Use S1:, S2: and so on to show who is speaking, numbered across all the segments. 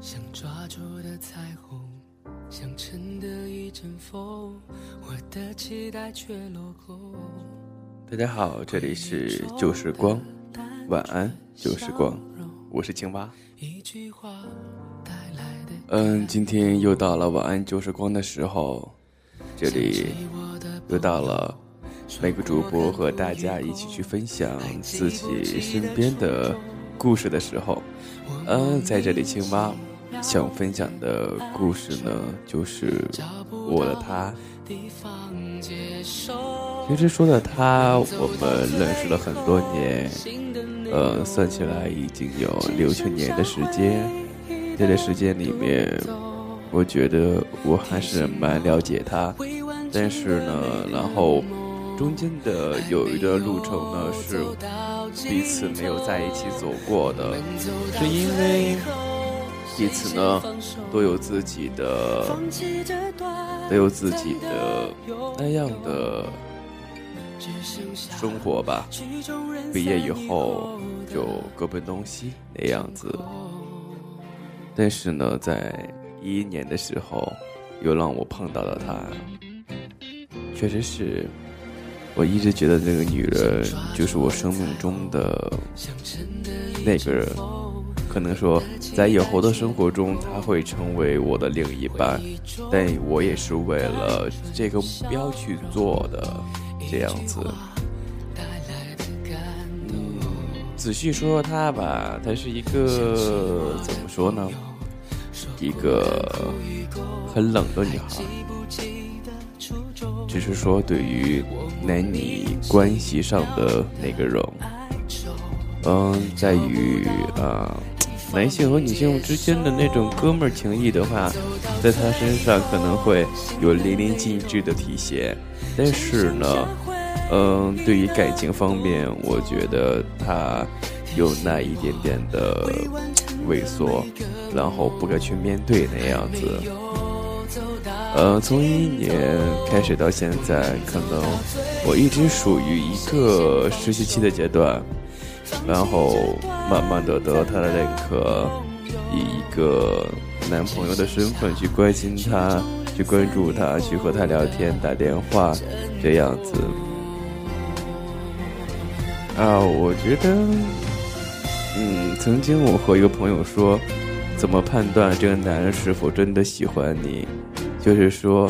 S1: 想抓住的彩虹，想乘的一阵风，我的期待却落空。
S2: 大家好，这里是旧时光，晚安，旧时光，我是青蛙。嗯，今天又到了晚安旧时光的时候，这里又到了每个主播和大家一起去分享自己身边的故事的时候。嗯，在这里，青蛙。想分享的故事呢，就是我的他。其实说的他，我们认识了很多年，呃，算起来已经有六七年的时间。这段时间里面，我觉得我还是蛮了解他。但是呢，然后中间的有一段路程呢，是彼此没有在一起走过的，是因为。彼此呢，都有自己的，都有自己的那样的生活吧。毕业以后就各奔东西那样子。但是呢，在一一年的时候，又让我碰到了她。确实是，我一直觉得那个女人就是我生命中的那个人。可能说，在以后的生活中，他会成为我的另一半，但我也是为了这个目标去做的，这样子。嗯，仔细说说她吧，她是一个怎么说呢？一个很冷的女孩，只是说对于男女关系上的那个人，嗯，在于啊。男性和女性之间的那种哥们儿情谊的话，在他身上可能会有淋漓尽致的体现。但是呢，嗯，对于感情方面，我觉得他有那一点点的萎缩，然后不敢去面对那样子。呃，从一一年开始到现在，可能我一直属于一个实习期的阶段。然后慢慢的得到他的认可，以一个男朋友的身份去关心他，去关注他，去和他聊天、打电话，这样子。啊，我觉得，嗯，曾经我和一个朋友说，怎么判断这个男人是否真的喜欢你，就是说。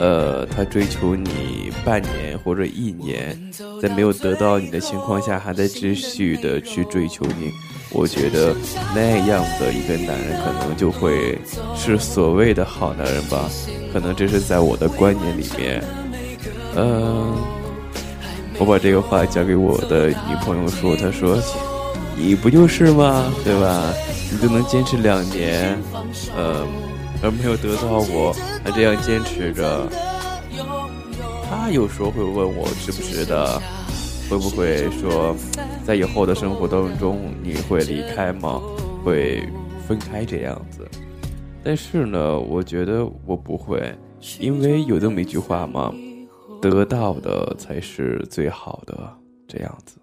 S2: 呃，他追求你半年或者一年，在没有得到你的情况下，还在继续的去追求你，我觉得那样的一个男人，可能就会是所谓的好男人吧。可能这是在我的观念里面。嗯，我把这个话讲给我的女朋友说，她说：“你不就是吗？对吧？你就能坚持两年，嗯。”而没有得到我，还这样坚持着。他有时候会问我值不值得，会不会说，在以后的生活当中你会离开吗？会分开这样子？但是呢，我觉得我不会，因为有这么一句话嘛，得到的才是最好的这样子。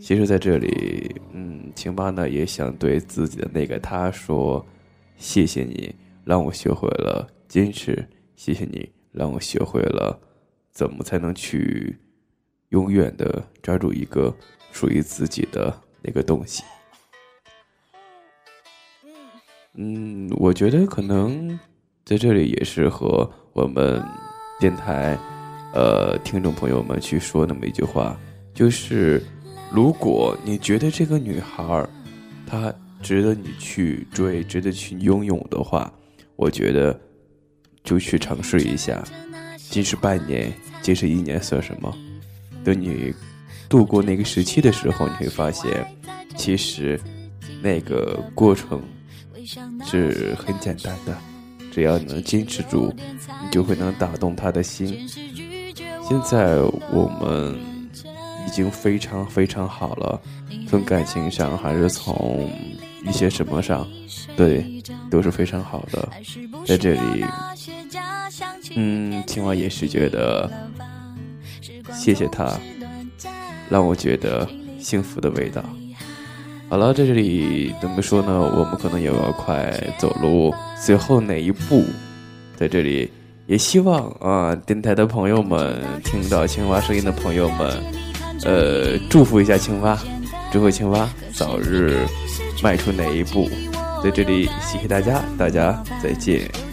S2: 其实，在这里，嗯，青蛙呢也想对自己的那个他说。谢谢你让我学会了坚持，谢谢你让我学会了怎么才能去永远的抓住一个属于自己的那个东西。嗯，我觉得可能在这里也是和我们电台呃听众朋友们去说那么一句话，就是如果你觉得这个女孩她值得你去追，值得去拥有的话，我觉得就去尝试一下。即使半年，即使一年，算什么？等你度过那个时期的时候，你会发现，其实那个过程是很简单的。只要你能坚持住，你就会能打动他的心。现在我们已经非常非常好了，从感情上还是从一些什么上，对，都是非常好的。在这里，嗯，青蛙也是觉得，谢谢他，让我觉得幸福的味道。好了，在这里怎么说呢？我们可能也要快走路最后那一步，在这里也希望啊，电台的朋友们听到青蛙声音的朋友们，呃，祝福一下青蛙，祝福青蛙早日迈出哪一步。在这里，谢谢大家，大家再见。